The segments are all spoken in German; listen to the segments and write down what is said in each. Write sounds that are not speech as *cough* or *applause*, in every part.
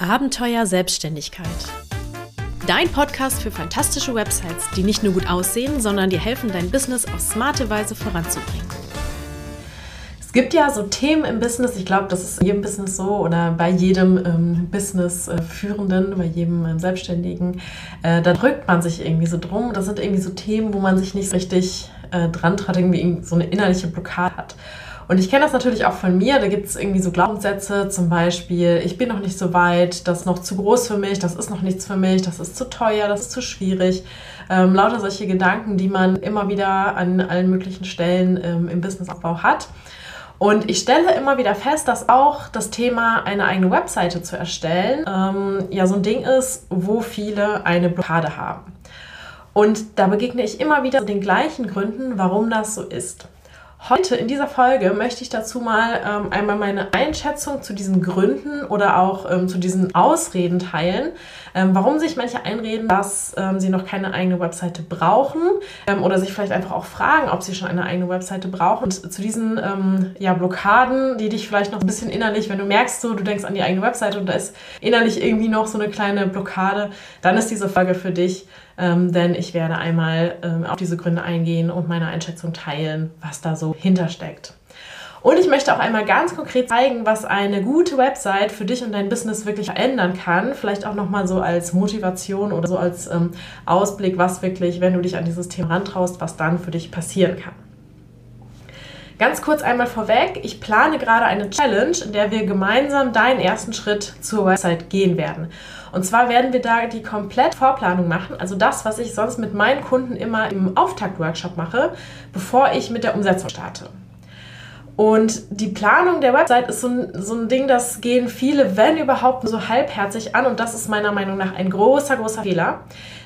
Abenteuer Selbstständigkeit. Dein Podcast für fantastische Websites, die nicht nur gut aussehen, sondern dir helfen, dein Business auf smarte Weise voranzubringen. Es gibt ja so Themen im Business, ich glaube, das ist in jedem Business so oder bei jedem ähm, Business-Führenden, bei jedem ähm, Selbstständigen, äh, da drückt man sich irgendwie so drum. Das sind irgendwie so Themen, wo man sich nicht richtig äh, dran traut, irgendwie so eine innerliche Blockade hat. Und ich kenne das natürlich auch von mir. Da gibt es irgendwie so Glaubenssätze, zum Beispiel, ich bin noch nicht so weit, das ist noch zu groß für mich, das ist noch nichts für mich, das ist zu teuer, das ist zu schwierig. Ähm, lauter solche Gedanken, die man immer wieder an allen möglichen Stellen ähm, im Businessaufbau hat. Und ich stelle immer wieder fest, dass auch das Thema, eine eigene Webseite zu erstellen, ähm, ja so ein Ding ist, wo viele eine Blockade haben. Und da begegne ich immer wieder den gleichen Gründen, warum das so ist. Heute in dieser Folge möchte ich dazu mal ähm, einmal meine Einschätzung zu diesen Gründen oder auch ähm, zu diesen Ausreden teilen, ähm, warum sich manche einreden, dass ähm, sie noch keine eigene Webseite brauchen ähm, oder sich vielleicht einfach auch fragen, ob sie schon eine eigene Webseite brauchen. Und zu diesen ähm, ja, Blockaden, die dich vielleicht noch ein bisschen innerlich, wenn du merkst, so, du denkst an die eigene Webseite und da ist innerlich irgendwie noch so eine kleine Blockade, dann ist diese Folge für dich ähm, denn ich werde einmal ähm, auf diese Gründe eingehen und meine Einschätzung teilen, was da so hintersteckt. Und ich möchte auch einmal ganz konkret zeigen, was eine gute Website für dich und dein Business wirklich verändern kann. Vielleicht auch nochmal so als Motivation oder so als ähm, Ausblick, was wirklich, wenn du dich an dieses Thema rantraust, was dann für dich passieren kann. Ganz kurz einmal vorweg, ich plane gerade eine Challenge, in der wir gemeinsam deinen ersten Schritt zur Website gehen werden. Und zwar werden wir da die komplett Vorplanung machen, also das, was ich sonst mit meinen Kunden immer im Auftakt-Workshop mache, bevor ich mit der Umsetzung starte. Und die Planung der Website ist so ein, so ein Ding, das gehen viele, wenn überhaupt, so halbherzig an. Und das ist meiner Meinung nach ein großer, großer Fehler.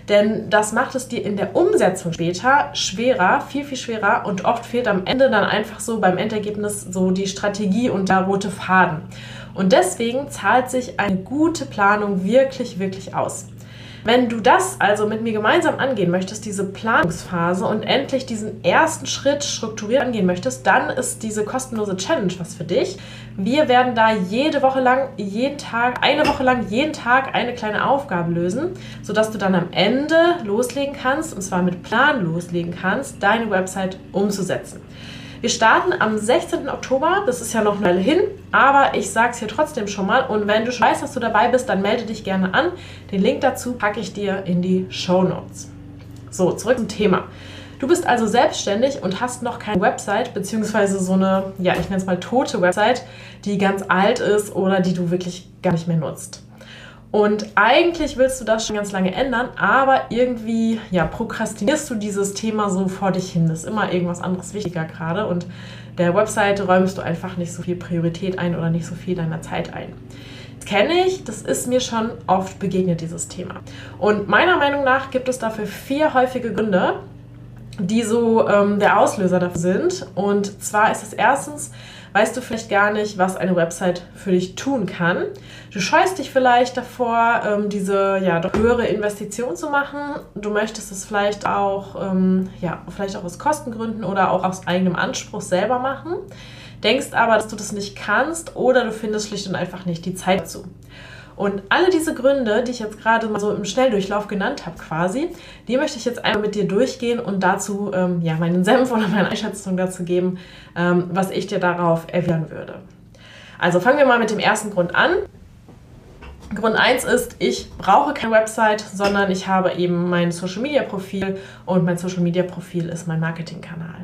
Denn das macht es dir in der Umsetzung später schwerer, viel, viel schwerer. Und oft fehlt am Ende dann einfach so beim Endergebnis so die Strategie und der rote Faden. Und deswegen zahlt sich eine gute Planung wirklich, wirklich aus. Wenn du das also mit mir gemeinsam angehen möchtest, diese Planungsphase und endlich diesen ersten Schritt strukturiert angehen möchtest, dann ist diese kostenlose Challenge was für dich. Wir werden da jede Woche lang, jeden Tag, eine Woche lang, jeden Tag eine kleine Aufgabe lösen, sodass du dann am Ende loslegen kannst, und zwar mit Plan loslegen kannst, deine Website umzusetzen. Wir starten am 16. Oktober, das ist ja noch eine hin, aber ich sage es hier trotzdem schon mal. Und wenn du schon weißt, dass du dabei bist, dann melde dich gerne an. Den Link dazu packe ich dir in die Show Notes. So, zurück zum Thema. Du bist also selbstständig und hast noch keine Website, beziehungsweise so eine, ja, ich nenne es mal tote Website, die ganz alt ist oder die du wirklich gar nicht mehr nutzt. Und eigentlich willst du das schon ganz lange ändern, aber irgendwie ja, prokrastinierst du dieses Thema so vor dich hin. Das ist immer irgendwas anderes wichtiger gerade und der Webseite räumst du einfach nicht so viel Priorität ein oder nicht so viel deiner Zeit ein. Das kenne ich, das ist mir schon oft begegnet, dieses Thema. Und meiner Meinung nach gibt es dafür vier häufige Gründe, die so ähm, der Auslöser dafür sind. Und zwar ist es erstens, weißt du vielleicht gar nicht, was eine Website für dich tun kann. Du scheust dich vielleicht davor, ähm, diese ja, höhere Investition zu machen. Du möchtest es vielleicht auch, ähm, ja, vielleicht auch aus Kostengründen oder auch aus eigenem Anspruch selber machen. Denkst aber, dass du das nicht kannst oder du findest schlicht und einfach nicht die Zeit dazu. Und alle diese Gründe, die ich jetzt gerade mal so im Schnelldurchlauf genannt habe, quasi, die möchte ich jetzt einmal mit dir durchgehen und dazu ähm, ja, meinen Senf oder meine Einschätzung dazu geben, ähm, was ich dir darauf erwidern würde. Also fangen wir mal mit dem ersten Grund an. Grund 1 ist, ich brauche keine Website, sondern ich habe eben mein Social Media Profil und mein Social Media Profil ist mein Marketingkanal.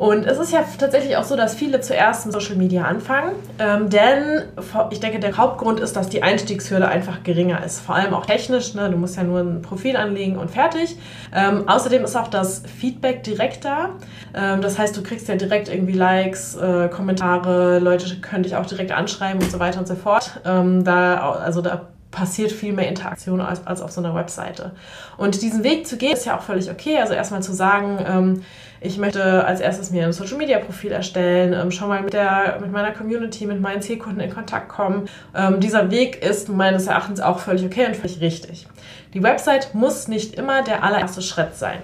Und es ist ja tatsächlich auch so, dass viele zuerst mit Social Media anfangen, ähm, denn ich denke, der Hauptgrund ist, dass die Einstiegshürde einfach geringer ist. Vor allem auch technisch, ne? du musst ja nur ein Profil anlegen und fertig. Ähm, außerdem ist auch das Feedback direkt da. Ähm, das heißt, du kriegst ja direkt irgendwie Likes, äh, Kommentare, Leute können dich auch direkt anschreiben und so weiter und so fort. Ähm, da, also da passiert viel mehr Interaktion als, als auf so einer Webseite. Und diesen Weg zu gehen, ist ja auch völlig okay. Also erstmal zu sagen, ähm, ich möchte als erstes mir ein Social Media Profil erstellen, ähm, schon mal mit, der, mit meiner Community, mit meinen Zielkunden in Kontakt kommen. Ähm, dieser Weg ist meines Erachtens auch völlig okay und völlig richtig. Die Website muss nicht immer der allererste Schritt sein.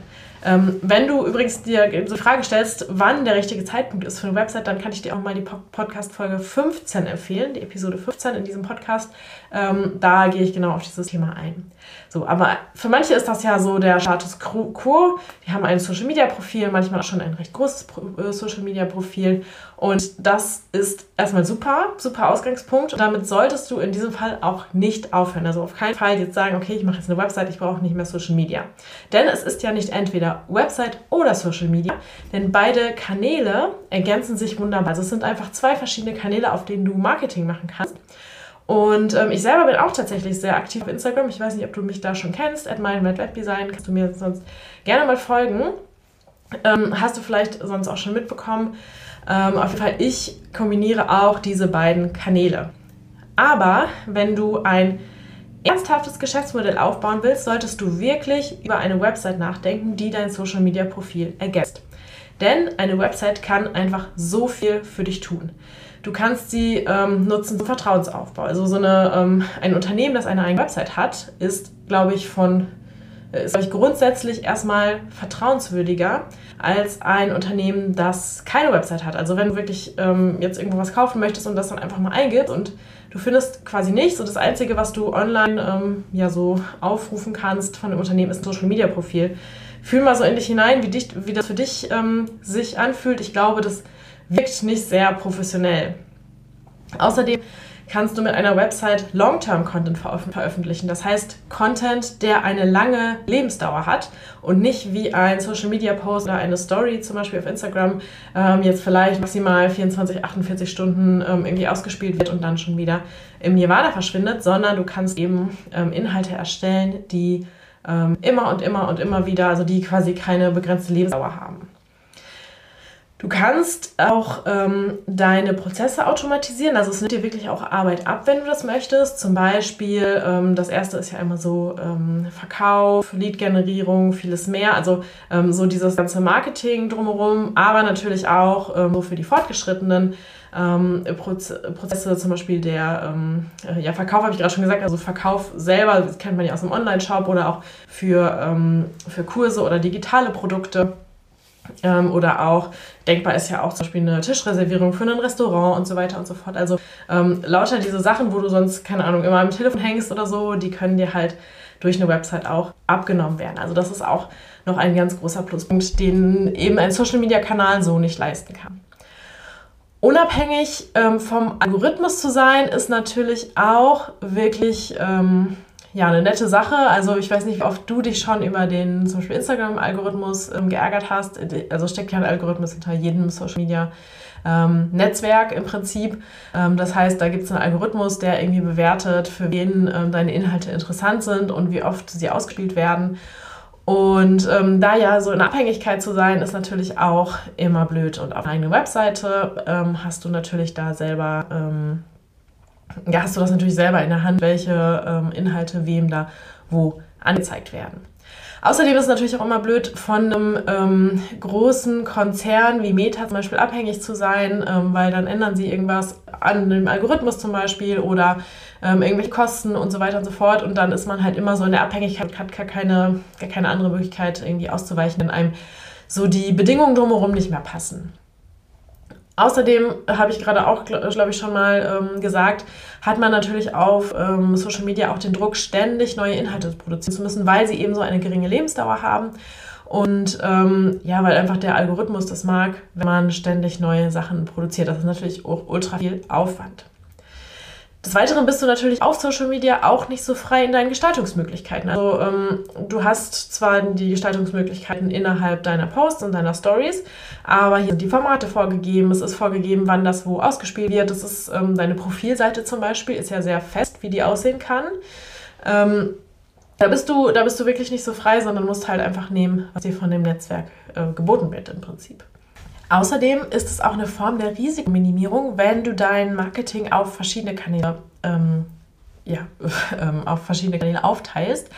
Ähm, wenn du übrigens dir diese Frage stellst, wann der richtige Zeitpunkt ist für eine Website, dann kann ich dir auch mal die Podcast-Folge 15 empfehlen, die Episode 15 in diesem Podcast. Ähm, da gehe ich genau auf dieses Thema ein. So, aber für manche ist das ja so der Status quo. Die haben ein Social Media Profil, manchmal auch schon ein recht großes äh, Social Media Profil. Und das ist erstmal super, super Ausgangspunkt. Und damit solltest du in diesem Fall auch nicht aufhören. Also auf keinen Fall jetzt sagen, okay, ich mache jetzt eine Website, ich brauche nicht mehr Social Media. Denn es ist ja nicht entweder Website oder Social Media, denn beide Kanäle ergänzen sich wunderbar. Also es sind einfach zwei verschiedene Kanäle, auf denen du Marketing machen kannst. Und ähm, ich selber bin auch tatsächlich sehr aktiv auf Instagram. Ich weiß nicht, ob du mich da schon kennst. At Webdesign kannst du mir sonst gerne mal folgen. Ähm, hast du vielleicht sonst auch schon mitbekommen. Ähm, auf jeden Fall, ich kombiniere auch diese beiden Kanäle. Aber wenn du ein ernsthaftes Geschäftsmodell aufbauen willst, solltest du wirklich über eine Website nachdenken, die dein Social Media Profil ergänzt. Denn eine Website kann einfach so viel für dich tun. Du kannst sie ähm, nutzen zum Vertrauensaufbau. Also so eine, ähm, ein Unternehmen, das eine eigene Website hat, ist, glaube ich, von ist, glaube ich, grundsätzlich erstmal vertrauenswürdiger als ein Unternehmen, das keine Website hat. Also wenn du wirklich ähm, jetzt irgendwo was kaufen möchtest und das dann einfach mal eingibst und du findest quasi nichts und das Einzige, was du online ähm, ja so aufrufen kannst von dem Unternehmen, ist ein Social-Media-Profil. Fühl mal so in dich hinein, wie, dich, wie das für dich ähm, sich anfühlt. Ich glaube, das wirkt nicht sehr professionell. Außerdem kannst du mit einer Website Long-Term-Content veröffentlichen. Das heißt, Content, der eine lange Lebensdauer hat und nicht wie ein Social-Media-Post oder eine Story zum Beispiel auf Instagram ähm, jetzt vielleicht maximal 24, 48 Stunden ähm, irgendwie ausgespielt wird und dann schon wieder im Nirvana verschwindet, sondern du kannst eben ähm, Inhalte erstellen, die ähm, immer und immer und immer wieder, also die quasi keine begrenzte Lebensdauer haben. Du kannst auch ähm, deine Prozesse automatisieren. Also es nimmt dir wirklich auch Arbeit ab, wenn du das möchtest. Zum Beispiel, ähm, das erste ist ja immer so ähm, Verkauf, Lead-Generierung, vieles mehr. Also ähm, so dieses ganze Marketing drumherum, aber natürlich auch ähm, so für die Fortgeschrittenen. Ähm, Prozesse, zum Beispiel der äh, ja, Verkauf, habe ich gerade schon gesagt, also Verkauf selber, das kennt man ja aus dem Online-Shop oder auch für, für Kurse oder digitale Produkte. Ähm, oder auch, denkbar ist ja auch zum Beispiel eine Tischreservierung für ein Restaurant und so weiter und so fort. Also ähm, lauter diese Sachen, wo du sonst, keine Ahnung, immer am Telefon hängst oder so, die können dir halt durch eine Website auch abgenommen werden. Also das ist auch noch ein ganz großer Pluspunkt, den eben ein Social-Media-Kanal so nicht leisten kann. Unabhängig ähm, vom Algorithmus zu sein, ist natürlich auch wirklich ähm, ja, eine nette Sache. Also ich weiß nicht, wie oft du dich schon über den zum Beispiel Instagram-Algorithmus ähm, geärgert hast. Also steckt ja ein Algorithmus hinter jedem Social Media. Ähm, Netzwerk im Prinzip. Ähm, das heißt, da gibt es einen Algorithmus, der irgendwie bewertet, für wen ähm, deine Inhalte interessant sind und wie oft sie ausgespielt werden. Und ähm, da ja so in Abhängigkeit zu sein, ist natürlich auch immer blöd. Und auf einer eigenen Webseite ähm, hast du natürlich da selber ja, hast du das natürlich selber in der Hand, welche ähm, Inhalte wem da wo angezeigt werden. Außerdem ist es natürlich auch immer blöd, von einem ähm, großen Konzern wie Meta zum Beispiel abhängig zu sein, ähm, weil dann ändern sie irgendwas an dem Algorithmus zum Beispiel oder ähm, irgendwelche Kosten und so weiter und so fort. Und dann ist man halt immer so in der Abhängigkeit, hat gar keine, gar keine andere Möglichkeit irgendwie auszuweichen, wenn einem so die Bedingungen drumherum nicht mehr passen. Außerdem habe ich gerade auch, glaube ich, schon mal ähm, gesagt, hat man natürlich auf ähm, Social Media auch den Druck, ständig neue Inhalte produzieren zu müssen, weil sie eben so eine geringe Lebensdauer haben. Und ähm, ja, weil einfach der Algorithmus das mag, wenn man ständig neue Sachen produziert. Das ist natürlich auch ultra viel Aufwand. Des Weiteren bist du natürlich auf Social Media auch nicht so frei in deinen Gestaltungsmöglichkeiten. Also ähm, du hast zwar die Gestaltungsmöglichkeiten innerhalb deiner Posts und deiner Stories, aber hier sind die Formate vorgegeben, es ist vorgegeben, wann das wo ausgespielt wird. Das ist ähm, deine Profilseite zum Beispiel, ist ja sehr fest, wie die aussehen kann. Ähm, da bist, du, da bist du wirklich nicht so frei, sondern musst halt einfach nehmen, was dir von dem Netzwerk äh, geboten wird im Prinzip. Außerdem ist es auch eine Form der Risikominimierung, wenn du dein Marketing auf verschiedene Kanäle ähm, ja, *laughs* ähm, auf verschiedene Kanäle aufteilst,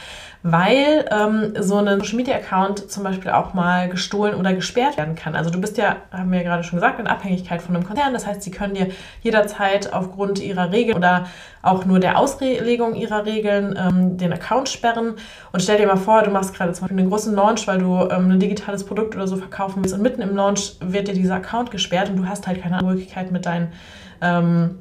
weil ähm, so ein Social Media Account zum Beispiel auch mal gestohlen oder gesperrt werden kann. Also du bist ja, haben wir ja gerade schon gesagt, in Abhängigkeit von einem Konzern. Das heißt, sie können dir jederzeit aufgrund ihrer Regeln oder auch nur der Auslegung ihrer Regeln ähm, den Account sperren. Und stell dir mal vor, du machst gerade zum Beispiel einen großen Launch, weil du ähm, ein digitales Produkt oder so verkaufen willst und mitten im Launch wird dir dieser Account gesperrt und du hast halt keine Möglichkeit mit deinen ähm,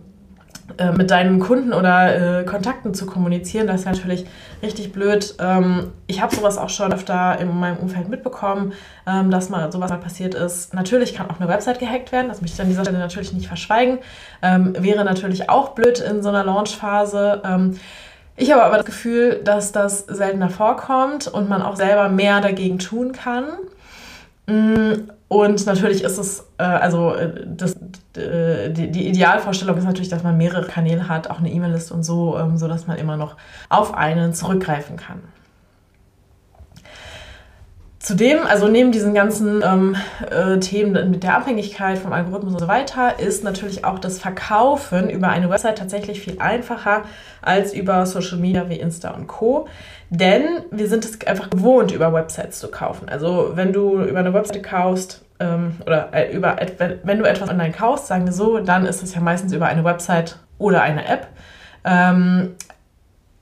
äh, mit deinen Kunden oder äh, Kontakten zu kommunizieren. Das ist natürlich richtig blöd. Ähm, ich habe sowas auch schon öfter in meinem Umfeld mitbekommen, ähm, dass mal sowas mal passiert ist. Natürlich kann auch eine Website gehackt werden, das möchte ich an dieser Stelle natürlich nicht verschweigen. Ähm, wäre natürlich auch blöd in so einer Launchphase. Ähm, ich habe aber das Gefühl, dass das seltener vorkommt und man auch selber mehr dagegen tun kann. Mm, und natürlich ist es, äh, also äh, das, äh, die, die, Idealvorstellung ist natürlich, dass man mehrere Kanäle hat, auch eine E-Mail-Liste und so, ähm, sodass man immer noch auf einen zurückgreifen kann. Zudem, also neben diesen ganzen ähm, äh, Themen mit der Abhängigkeit vom Algorithmus und so weiter, ist natürlich auch das Verkaufen über eine Website tatsächlich viel einfacher als über Social Media wie Insta und Co. Denn wir sind es einfach gewohnt, über Websites zu kaufen. Also wenn du über eine Website kaufst ähm, oder äh, über, wenn du etwas online kaufst, sagen wir so, dann ist es ja meistens über eine Website oder eine App. Ähm,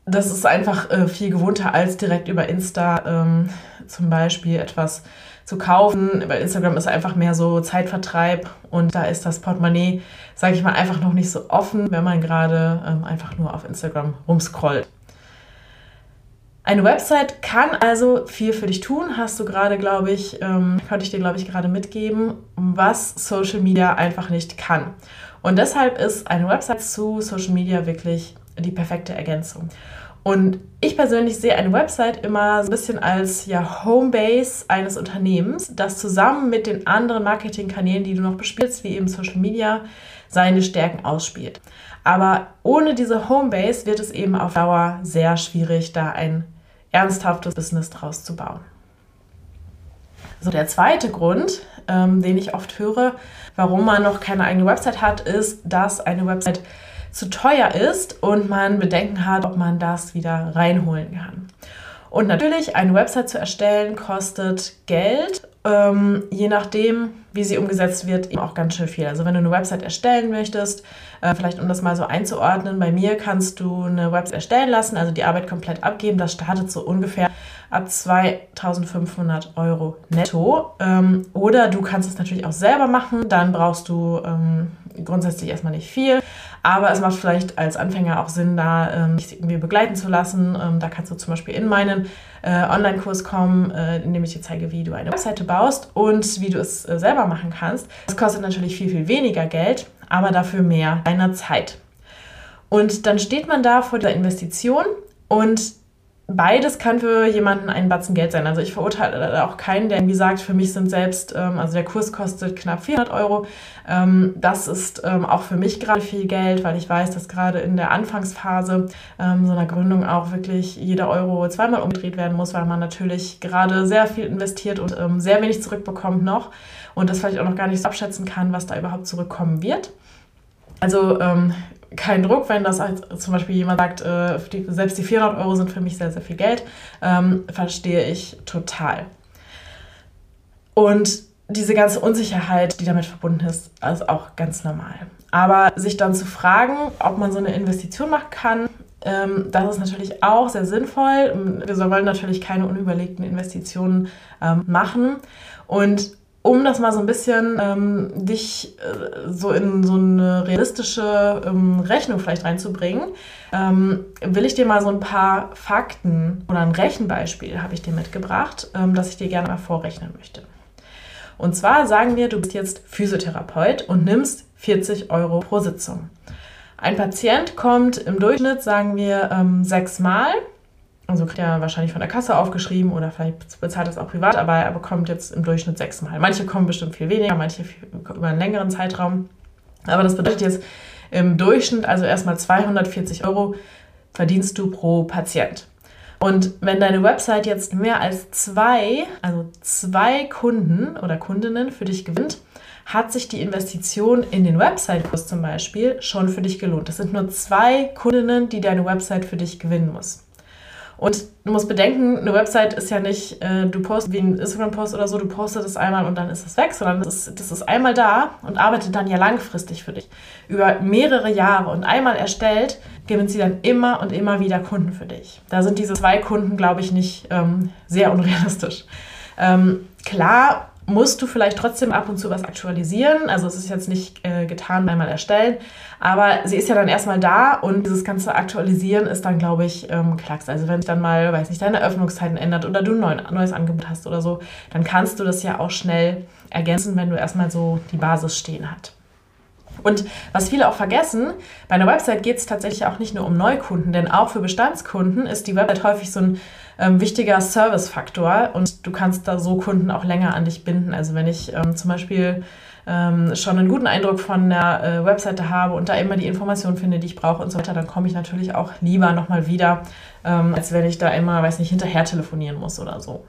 das ist einfach äh, viel gewohnter als direkt über Insta ähm, zum Beispiel etwas zu kaufen. Bei Instagram ist einfach mehr so Zeitvertreib und da ist das Portemonnaie, sage ich mal, einfach noch nicht so offen, wenn man gerade ähm, einfach nur auf Instagram rumscrollt. Eine Website kann also viel für dich tun, hast du gerade, glaube ich, ähm, konnte ich dir, glaube ich, gerade mitgeben, was Social Media einfach nicht kann. Und deshalb ist eine Website zu Social Media wirklich die perfekte Ergänzung. Und ich persönlich sehe eine Website immer so ein bisschen als ja, Homebase eines Unternehmens, das zusammen mit den anderen Marketingkanälen, die du noch bespielst, wie eben Social Media, seine Stärken ausspielt. Aber ohne diese Homebase wird es eben auf Dauer sehr schwierig, da ein ernsthaftes Business draus zu bauen. So, der zweite Grund, ähm, den ich oft höre, warum man noch keine eigene Website hat, ist, dass eine Website zu teuer ist und man Bedenken hat, ob man das wieder reinholen kann. Und natürlich, eine Website zu erstellen kostet Geld, ähm, je nachdem, wie sie umgesetzt wird, eben auch ganz schön viel. Also wenn du eine Website erstellen möchtest, äh, vielleicht um das mal so einzuordnen, bei mir kannst du eine Website erstellen lassen, also die Arbeit komplett abgeben. Das startet so ungefähr ab 2500 Euro netto. Ähm, oder du kannst es natürlich auch selber machen, dann brauchst du ähm, grundsätzlich erstmal nicht viel. Aber es macht vielleicht als Anfänger auch Sinn, da ähm, dich irgendwie begleiten zu lassen. Ähm, da kannst du zum Beispiel in meinen äh, Online-Kurs kommen, äh, in dem ich dir zeige, wie du eine Webseite baust und wie du es äh, selber machen kannst. Das kostet natürlich viel, viel weniger Geld, aber dafür mehr deiner Zeit. Und dann steht man da vor der Investition und beides kann für jemanden ein Batzen Geld sein. Also ich verurteile auch keinen, der irgendwie sagt, für mich sind selbst, ähm, also der Kurs kostet knapp 400 Euro. Ähm, das ist ähm, auch für mich gerade viel Geld, weil ich weiß, dass gerade in der Anfangsphase so einer Gründung auch wirklich jeder Euro zweimal umgedreht werden muss, weil man natürlich gerade sehr viel investiert und sehr wenig zurückbekommt noch und das vielleicht auch noch gar nicht so abschätzen kann, was da überhaupt zurückkommen wird. Also ähm, kein Druck, wenn das als, zum Beispiel jemand sagt, äh, die, selbst die 400 Euro sind für mich sehr, sehr viel Geld, ähm, verstehe ich total. Und diese ganze Unsicherheit, die damit verbunden ist, ist auch ganz normal. Aber sich dann zu fragen, ob man so eine Investition machen kann, ähm, das ist natürlich auch sehr sinnvoll. Wir wollen natürlich keine unüberlegten Investitionen ähm, machen. Und um das mal so ein bisschen ähm, dich äh, so in so eine realistische ähm, Rechnung vielleicht reinzubringen, ähm, will ich dir mal so ein paar Fakten oder ein Rechenbeispiel habe ich dir mitgebracht, ähm, das ich dir gerne mal vorrechnen möchte. Und zwar sagen wir, du bist jetzt Physiotherapeut und nimmst 40 Euro pro Sitzung. Ein Patient kommt im Durchschnitt, sagen wir, ähm, sechsmal also kriegt er wahrscheinlich von der Kasse aufgeschrieben oder vielleicht bezahlt es auch privat, aber er bekommt jetzt im Durchschnitt sechsmal. Manche kommen bestimmt viel weniger, manche über einen längeren Zeitraum. Aber das bedeutet jetzt im Durchschnitt, also erstmal 240 Euro verdienst du pro Patient. Und wenn deine Website jetzt mehr als zwei, also zwei Kunden oder Kundinnen für dich gewinnt, hat sich die Investition in den Website-Kurs zum Beispiel schon für dich gelohnt. Das sind nur zwei Kundinnen, die deine Website für dich gewinnen muss. Und du musst bedenken, eine Website ist ja nicht, äh, du postest wie ein Instagram-Post oder so, du postest es einmal und dann ist es weg, sondern das ist, das ist einmal da und arbeitet dann ja langfristig für dich. Über mehrere Jahre und einmal erstellt, gewinnt sie dann immer und immer wieder Kunden für dich. Da sind diese zwei Kunden, glaube ich, nicht ähm, sehr unrealistisch. Ähm, klar musst du vielleicht trotzdem ab und zu was aktualisieren. Also es ist jetzt nicht äh, getan, einmal erstellen, aber sie ist ja dann erstmal da und dieses ganze Aktualisieren ist dann, glaube ich, ähm, Klacks. Also wenn sich dann mal, weiß nicht, deine Öffnungszeiten ändert oder du ein neues Angebot hast oder so, dann kannst du das ja auch schnell ergänzen, wenn du erstmal so die Basis stehen hast. Und was viele auch vergessen, bei einer Website geht es tatsächlich auch nicht nur um Neukunden, denn auch für Bestandskunden ist die Website häufig so ein ähm, wichtiger Service-Faktor und du kannst da so Kunden auch länger an dich binden. Also wenn ich ähm, zum Beispiel ähm, schon einen guten Eindruck von der äh, Webseite habe und da immer die Informationen finde, die ich brauche und so weiter, dann komme ich natürlich auch lieber nochmal wieder, ähm, als wenn ich da immer, weiß nicht, hinterher telefonieren muss oder so.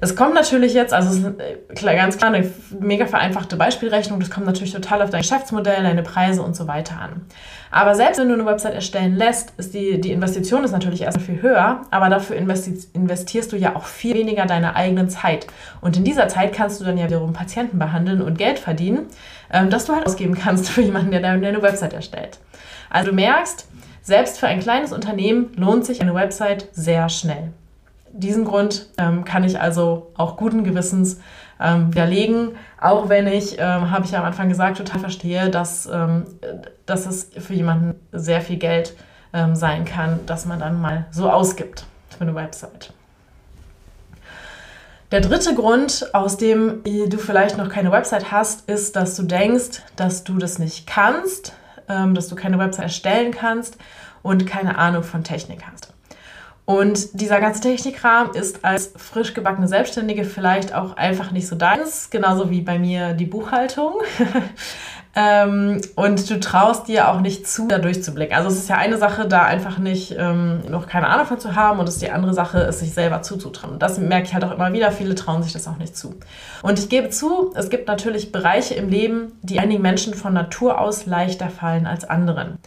Das kommt natürlich jetzt, also es ist äh, ganz klar eine mega vereinfachte Beispielrechnung, das kommt natürlich total auf dein Geschäftsmodell, deine Preise und so weiter an. Aber selbst wenn du eine Website erstellen lässt, ist die, die Investition ist natürlich erstmal viel höher, aber dafür investierst du ja auch viel weniger deine eigene Zeit. Und in dieser Zeit kannst du dann ja wiederum Patienten behandeln und Geld verdienen, ähm, das du halt ausgeben kannst *laughs* für jemanden, der deine Website erstellt. Also du merkst, selbst für ein kleines Unternehmen lohnt sich eine Website sehr schnell diesen Grund ähm, kann ich also auch guten Gewissens ähm, widerlegen, auch wenn ich, ähm, habe ich ja am Anfang gesagt, total verstehe, dass, ähm, dass es für jemanden sehr viel Geld ähm, sein kann, dass man dann mal so ausgibt für eine Website. Der dritte Grund, aus dem du vielleicht noch keine Website hast, ist, dass du denkst, dass du das nicht kannst, ähm, dass du keine Website erstellen kannst und keine Ahnung von Technik hast. Und dieser ganze Technikrahmen ist als frisch gebackene Selbstständige vielleicht auch einfach nicht so deins, genauso wie bei mir die Buchhaltung. *laughs* ähm, und du traust dir auch nicht zu, da durchzublicken. Also es ist ja eine Sache, da einfach nicht ähm, noch keine Ahnung von zu haben und es ist die andere Sache, es sich selber zuzutrauen. Das merke ich halt auch immer wieder. Viele trauen sich das auch nicht zu. Und ich gebe zu, es gibt natürlich Bereiche im Leben, die einigen Menschen von Natur aus leichter fallen als anderen.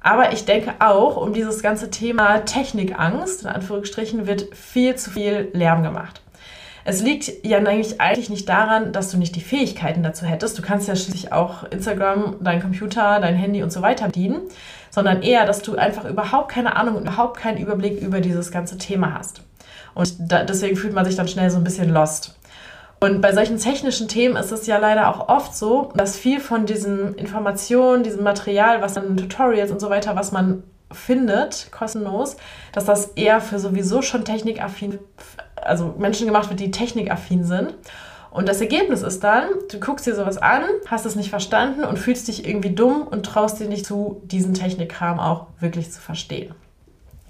Aber ich denke auch, um dieses ganze Thema Technikangst, in Anführungsstrichen, wird viel zu viel Lärm gemacht. Es liegt ja eigentlich, eigentlich nicht daran, dass du nicht die Fähigkeiten dazu hättest. Du kannst ja schließlich auch Instagram, dein Computer, dein Handy und so weiter bedienen, sondern eher, dass du einfach überhaupt keine Ahnung und überhaupt keinen Überblick über dieses ganze Thema hast. Und da, deswegen fühlt man sich dann schnell so ein bisschen lost. Und bei solchen technischen Themen ist es ja leider auch oft so, dass viel von diesen Informationen, diesem Material, was dann Tutorials und so weiter, was man findet, kostenlos, dass das eher für sowieso schon technikaffin, also Menschen gemacht wird, die technikaffin sind. Und das Ergebnis ist dann, du guckst dir sowas an, hast es nicht verstanden und fühlst dich irgendwie dumm und traust dir nicht zu, diesen Technikkram auch wirklich zu verstehen.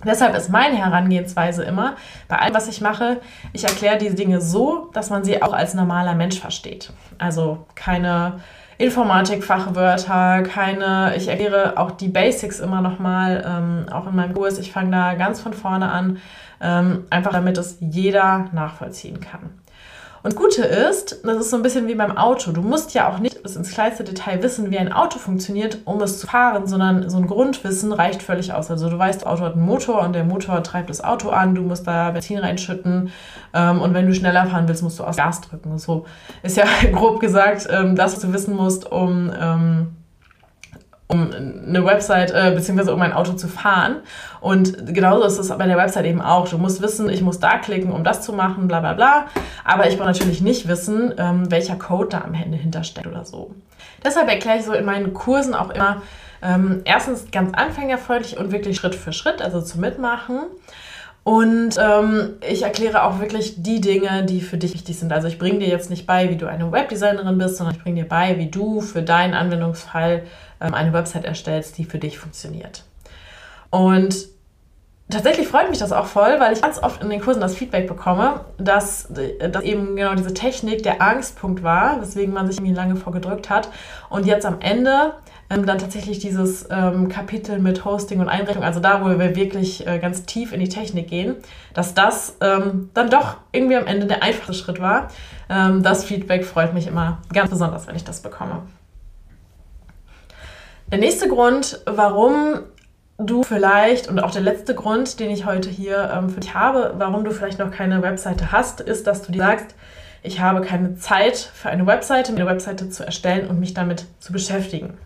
Deshalb ist meine Herangehensweise immer, bei allem, was ich mache, ich erkläre diese Dinge so, dass man sie auch als normaler Mensch versteht. Also keine Informatik-Fachwörter, keine, ich erkläre auch die Basics immer nochmal, ähm, auch in meinem Kurs. Ich fange da ganz von vorne an, ähm, einfach damit es jeder nachvollziehen kann. Und Gute ist, das ist so ein bisschen wie beim Auto. Du musst ja auch nicht bis ins kleinste Detail wissen, wie ein Auto funktioniert, um es zu fahren, sondern so ein Grundwissen reicht völlig aus. Also du weißt, das Auto hat einen Motor und der Motor treibt das Auto an, du musst da Benzin reinschütten ähm, und wenn du schneller fahren willst, musst du aufs Gas drücken. So ist ja *laughs* grob gesagt ähm, das, was du wissen musst, um... Ähm, um eine Website äh, beziehungsweise um ein Auto zu fahren. Und genauso ist es bei der Website eben auch. Du musst wissen, ich muss da klicken, um das zu machen, bla bla bla. Aber ich brauche natürlich nicht wissen, ähm, welcher Code da am Ende hintersteckt oder so. Deshalb erkläre ich so in meinen Kursen auch immer ähm, erstens ganz anfängerfreundlich und wirklich Schritt für Schritt, also zum Mitmachen. Und ähm, ich erkläre auch wirklich die Dinge, die für dich wichtig sind. Also ich bringe dir jetzt nicht bei, wie du eine Webdesignerin bist, sondern ich bringe dir bei, wie du für deinen Anwendungsfall ähm, eine Website erstellst, die für dich funktioniert. Und tatsächlich freut mich das auch voll, weil ich ganz oft in den Kursen das Feedback bekomme, dass, dass eben genau diese Technik der Angstpunkt war, weswegen man sich irgendwie lange vorgedrückt hat. Und jetzt am Ende ähm, dann tatsächlich dieses ähm, Kapitel mit Hosting und Einrichtung, also da, wo wir wirklich äh, ganz tief in die Technik gehen, dass das ähm, dann doch irgendwie am Ende der einfache Schritt war. Ähm, das Feedback freut mich immer ganz besonders, wenn ich das bekomme. Der nächste Grund, warum du vielleicht, und auch der letzte Grund, den ich heute hier ähm, für dich habe, warum du vielleicht noch keine Webseite hast, ist, dass du dir sagst, ich habe keine Zeit für eine Webseite, eine Webseite zu erstellen und mich damit zu beschäftigen.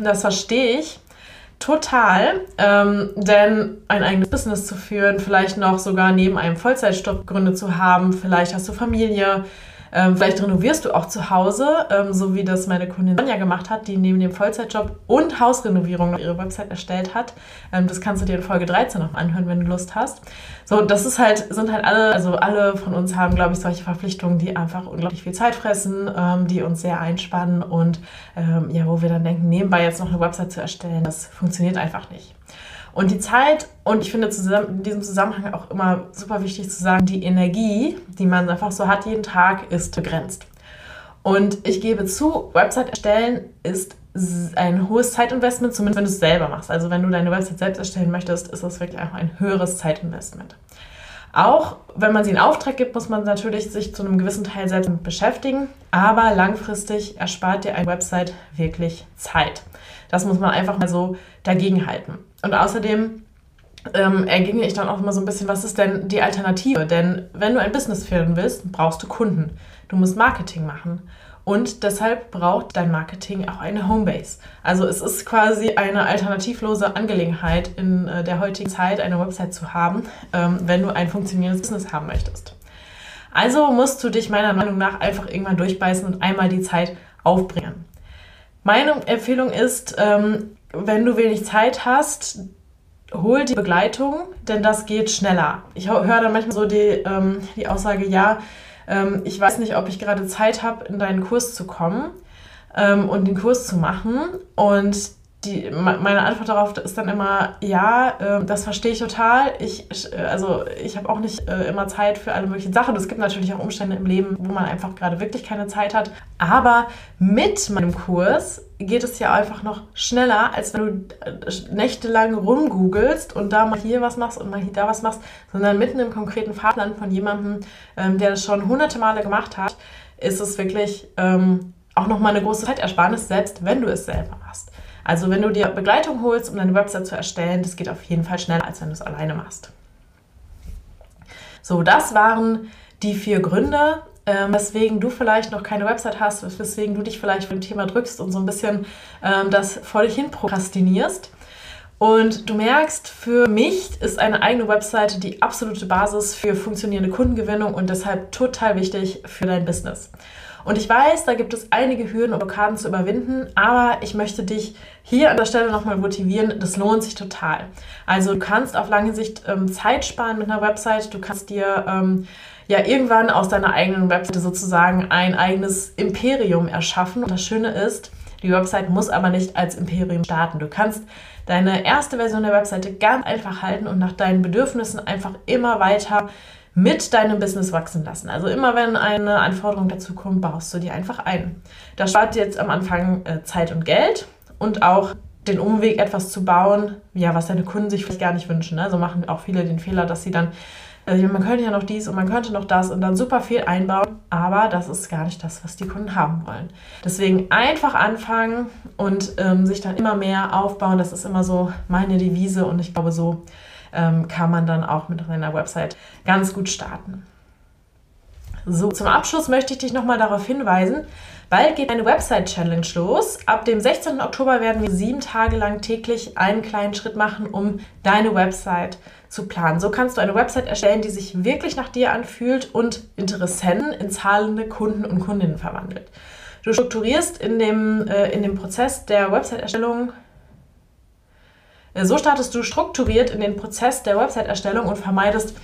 Das verstehe ich total, ähm, denn ein eigenes Business zu führen, vielleicht noch sogar neben einem Vollzeitstopp Gründe zu haben, vielleicht hast du Familie, ähm, vielleicht renovierst du auch zu Hause, ähm, so wie das meine Kundin Sonja gemacht hat, die neben dem Vollzeitjob und Hausrenovierung ihre Website erstellt hat. Ähm, das kannst du dir in Folge 13 noch anhören, wenn du Lust hast. So, das ist halt, sind halt alle, also alle von uns haben, glaube ich, solche Verpflichtungen, die einfach unglaublich viel Zeit fressen, ähm, die uns sehr einspannen und ähm, ja, wo wir dann denken, nebenbei jetzt noch eine Website zu erstellen, das funktioniert einfach nicht. Und die Zeit, und ich finde in diesem Zusammenhang auch immer super wichtig zu sagen, die Energie, die man einfach so hat jeden Tag, ist begrenzt. Und ich gebe zu, Website erstellen ist ein hohes Zeitinvestment, zumindest wenn du es selber machst. Also wenn du deine Website selbst erstellen möchtest, ist das wirklich einfach ein höheres Zeitinvestment. Auch wenn man sie in Auftrag gibt, muss man natürlich sich zu einem gewissen Teil selbst mit beschäftigen, aber langfristig erspart dir eine Website wirklich Zeit. Das muss man einfach mal so dagegen halten. Und außerdem ähm, erginge ich dann auch immer so ein bisschen, was ist denn die Alternative? Denn wenn du ein Business führen willst, brauchst du Kunden. Du musst Marketing machen. Und deshalb braucht dein Marketing auch eine Homebase. Also es ist quasi eine alternativlose Angelegenheit in äh, der heutigen Zeit, eine Website zu haben, ähm, wenn du ein funktionierendes Business haben möchtest. Also musst du dich meiner Meinung nach einfach irgendwann durchbeißen und einmal die Zeit aufbringen. Meine Empfehlung ist, ähm, wenn du wenig Zeit hast, hol die Begleitung, denn das geht schneller. Ich höre dann manchmal so die, ähm, die Aussage, ja, ähm, ich weiß nicht, ob ich gerade Zeit habe, in deinen Kurs zu kommen ähm, und den Kurs zu machen. Und die, meine Antwort darauf ist dann immer, ja, äh, das verstehe ich total. Ich, also ich habe auch nicht äh, immer Zeit für alle möglichen Sachen. Es gibt natürlich auch Umstände im Leben, wo man einfach gerade wirklich keine Zeit hat. Aber mit meinem Kurs geht es ja einfach noch schneller, als wenn du äh, nächtelang rumgoogelst und da mal hier was machst und mal hier da was machst, sondern mitten im konkreten Fahrplan von jemandem, ähm, der das schon hunderte Male gemacht hat, ist es wirklich ähm, auch nochmal eine große Zeitersparnis, selbst wenn du es selber machst. Also wenn du dir Begleitung holst, um deine Website zu erstellen, das geht auf jeden Fall schneller, als wenn du es alleine machst. So, das waren die vier Gründe, ähm, weswegen du vielleicht noch keine Website hast, weswegen du dich vielleicht für dem Thema drückst und so ein bisschen ähm, das vor dich hin prokrastinierst. Und du merkst, für mich ist eine eigene Website die absolute Basis für funktionierende Kundengewinnung und deshalb total wichtig für dein Business. Und ich weiß, da gibt es einige Hürden und Blockaden zu überwinden, aber ich möchte dich hier an der Stelle nochmal motivieren. Das lohnt sich total. Also du kannst auf lange Sicht ähm, Zeit sparen mit einer Website. Du kannst dir ähm, ja irgendwann aus deiner eigenen Website sozusagen ein eigenes Imperium erschaffen. Und das Schöne ist, die Website muss aber nicht als Imperium starten. Du kannst deine erste Version der Webseite ganz einfach halten und nach deinen Bedürfnissen einfach immer weiter mit deinem Business wachsen lassen. Also immer wenn eine Anforderung dazu kommt, baust du die einfach ein. Das spart dir jetzt am Anfang äh, Zeit und Geld und auch den Umweg, etwas zu bauen, ja, was deine Kunden sich vielleicht gar nicht wünschen. Also machen auch viele den Fehler, dass sie dann, äh, man könnte ja noch dies und man könnte noch das und dann super viel einbauen, aber das ist gar nicht das, was die Kunden haben wollen. Deswegen einfach anfangen und ähm, sich dann immer mehr aufbauen. Das ist immer so meine Devise und ich glaube, so ähm, kann man dann auch mit seiner Website ganz gut starten. So, zum Abschluss möchte ich dich nochmal darauf hinweisen, bald geht eine Website-Challenge los. Ab dem 16. Oktober werden wir sieben Tage lang täglich einen kleinen Schritt machen, um deine Website zu planen. So kannst du eine Website erstellen, die sich wirklich nach dir anfühlt und Interessenten in zahlende Kunden und Kundinnen verwandelt. Du strukturierst in dem, äh, in dem Prozess der Website-Erstellung so startest du strukturiert in den Prozess der Website-Erstellung und vermeidest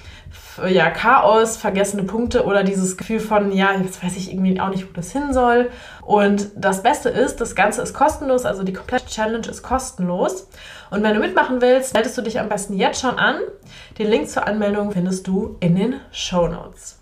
ja, Chaos, vergessene Punkte oder dieses Gefühl von, ja, jetzt weiß ich irgendwie auch nicht, wo das hin soll. Und das Beste ist, das Ganze ist kostenlos, also die komplette Challenge ist kostenlos. Und wenn du mitmachen willst, meldest du dich am besten jetzt schon an. Den Link zur Anmeldung findest du in den Show Notes.